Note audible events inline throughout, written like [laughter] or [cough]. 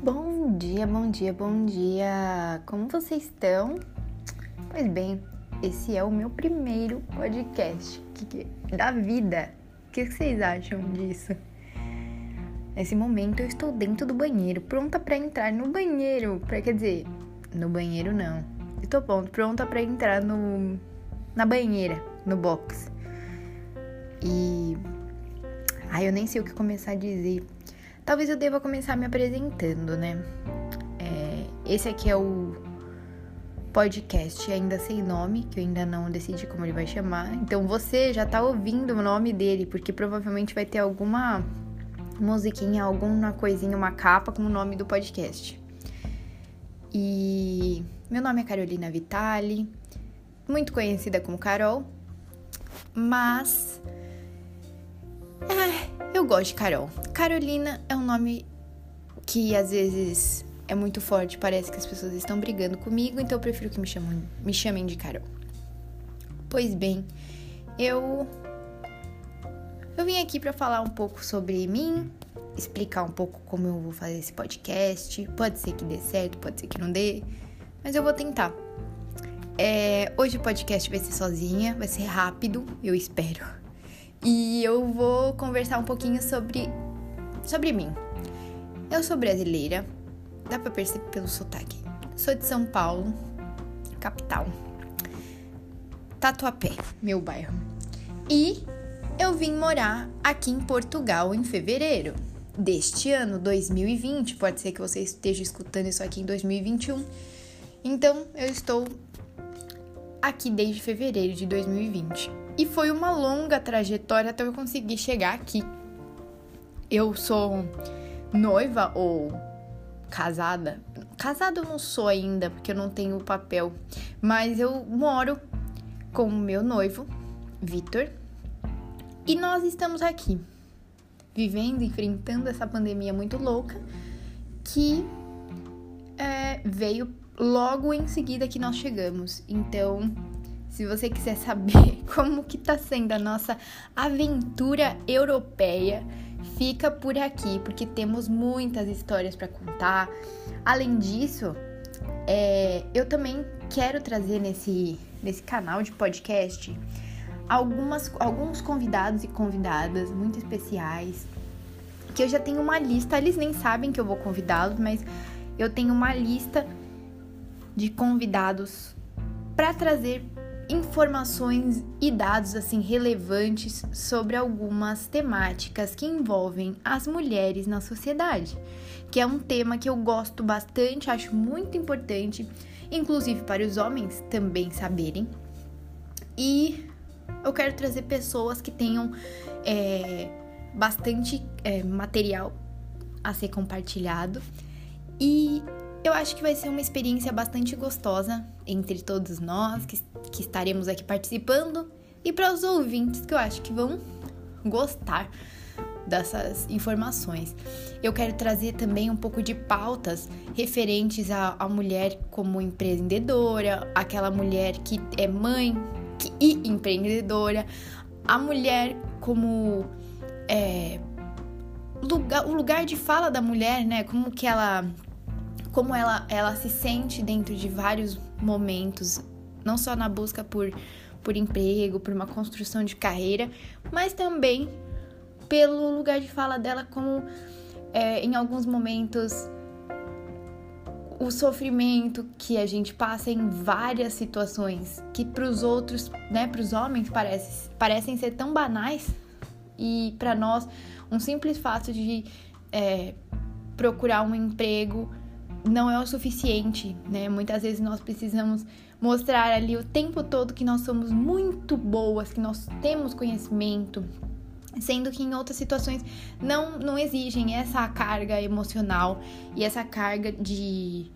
Bom dia, bom dia, bom dia! Como vocês estão? Pois bem, esse é o meu primeiro podcast da vida. O que vocês acham disso? Nesse momento eu estou dentro do banheiro, pronta para entrar no banheiro. Pra, quer dizer, no banheiro não. Estou pronto, pronta para entrar no na banheira, no box. E ai, eu nem sei o que começar a dizer Talvez eu deva começar me apresentando, né? É, esse aqui é o podcast ainda sem nome, que eu ainda não decidi como ele vai chamar. Então você já tá ouvindo o nome dele, porque provavelmente vai ter alguma musiquinha, alguma coisinha, uma capa com o nome do podcast. E meu nome é Carolina Vitali, muito conhecida como Carol, mas eu gosto de Carol. Carolina é um nome que às vezes é muito forte, parece que as pessoas estão brigando comigo, então eu prefiro que me, chamem, me chamem de Carol. Pois bem, eu eu vim aqui para falar um pouco sobre mim, explicar um pouco como eu vou fazer esse podcast. Pode ser que dê certo, pode ser que não dê, mas eu vou tentar. É, hoje o podcast vai ser sozinha, vai ser rápido, eu espero. E eu vou conversar um pouquinho sobre sobre mim. Eu sou brasileira, dá para perceber pelo sotaque. Sou de São Paulo, capital. Tatuapé, meu bairro. E eu vim morar aqui em Portugal em fevereiro deste ano, 2020. Pode ser que você esteja escutando isso aqui em 2021. Então, eu estou aqui desde fevereiro de 2020. E foi uma longa trajetória até eu conseguir chegar aqui. Eu sou noiva ou casada. Casada eu não sou ainda, porque eu não tenho papel. Mas eu moro com o meu noivo, Vitor. E nós estamos aqui, vivendo, enfrentando essa pandemia muito louca que é, veio logo em seguida que nós chegamos. Então, se você quiser saber [laughs] como que tá sendo a nossa aventura europeia, fica por aqui, porque temos muitas histórias para contar. Além disso, é, eu também quero trazer nesse, nesse canal de podcast algumas, alguns convidados e convidadas muito especiais. Que eu já tenho uma lista, eles nem sabem que eu vou convidá-los, mas eu tenho uma lista de convidados para trazer informações e dados assim relevantes sobre algumas temáticas que envolvem as mulheres na sociedade, que é um tema que eu gosto bastante, acho muito importante, inclusive para os homens também saberem. E eu quero trazer pessoas que tenham é, bastante é, material a ser compartilhado e eu acho que vai ser uma experiência bastante gostosa entre todos nós que, que estaremos aqui participando e para os ouvintes que eu acho que vão gostar dessas informações. Eu quero trazer também um pouco de pautas referentes à, mulher como empreendedora, aquela mulher que é mãe que, e empreendedora, a mulher como é, lugar, o lugar de fala da mulher, né? Como que ela como ela, ela se sente dentro de vários momentos, não só na busca por, por emprego, por uma construção de carreira, mas também pelo lugar de fala dela, como é, em alguns momentos o sofrimento que a gente passa em várias situações que para os outros, né, para os homens parece, parecem ser tão banais e para nós um simples fato de é, procurar um emprego não é o suficiente, né? Muitas vezes nós precisamos mostrar ali o tempo todo que nós somos muito boas, que nós temos conhecimento, sendo que em outras situações não não exigem essa carga emocional e essa carga de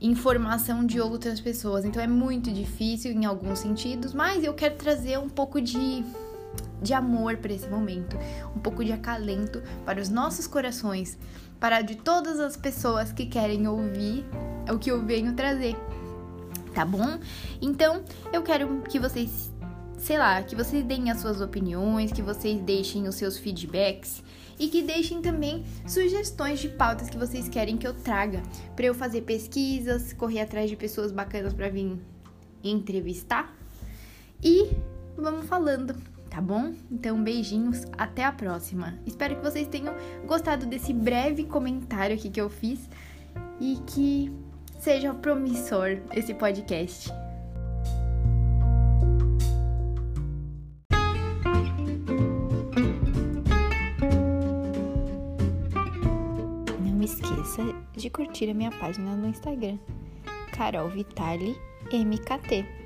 informação de outras pessoas. Então é muito difícil em alguns sentidos, mas eu quero trazer um pouco de de amor para esse momento, um pouco de acalento para os nossos corações, para de todas as pessoas que querem ouvir o que eu venho trazer. Tá bom? Então, eu quero que vocês sei lá, que vocês deem as suas opiniões, que vocês deixem os seus feedbacks e que deixem também sugestões de pautas que vocês querem que eu traga para eu fazer pesquisas, correr atrás de pessoas bacanas para vir entrevistar. E vamos falando, tá bom? Então, beijinhos, até a próxima. Espero que vocês tenham gostado desse breve comentário aqui que eu fiz e que seja promissor esse podcast. Não esqueça de curtir a minha página no Instagram, Carol Vitali MKT.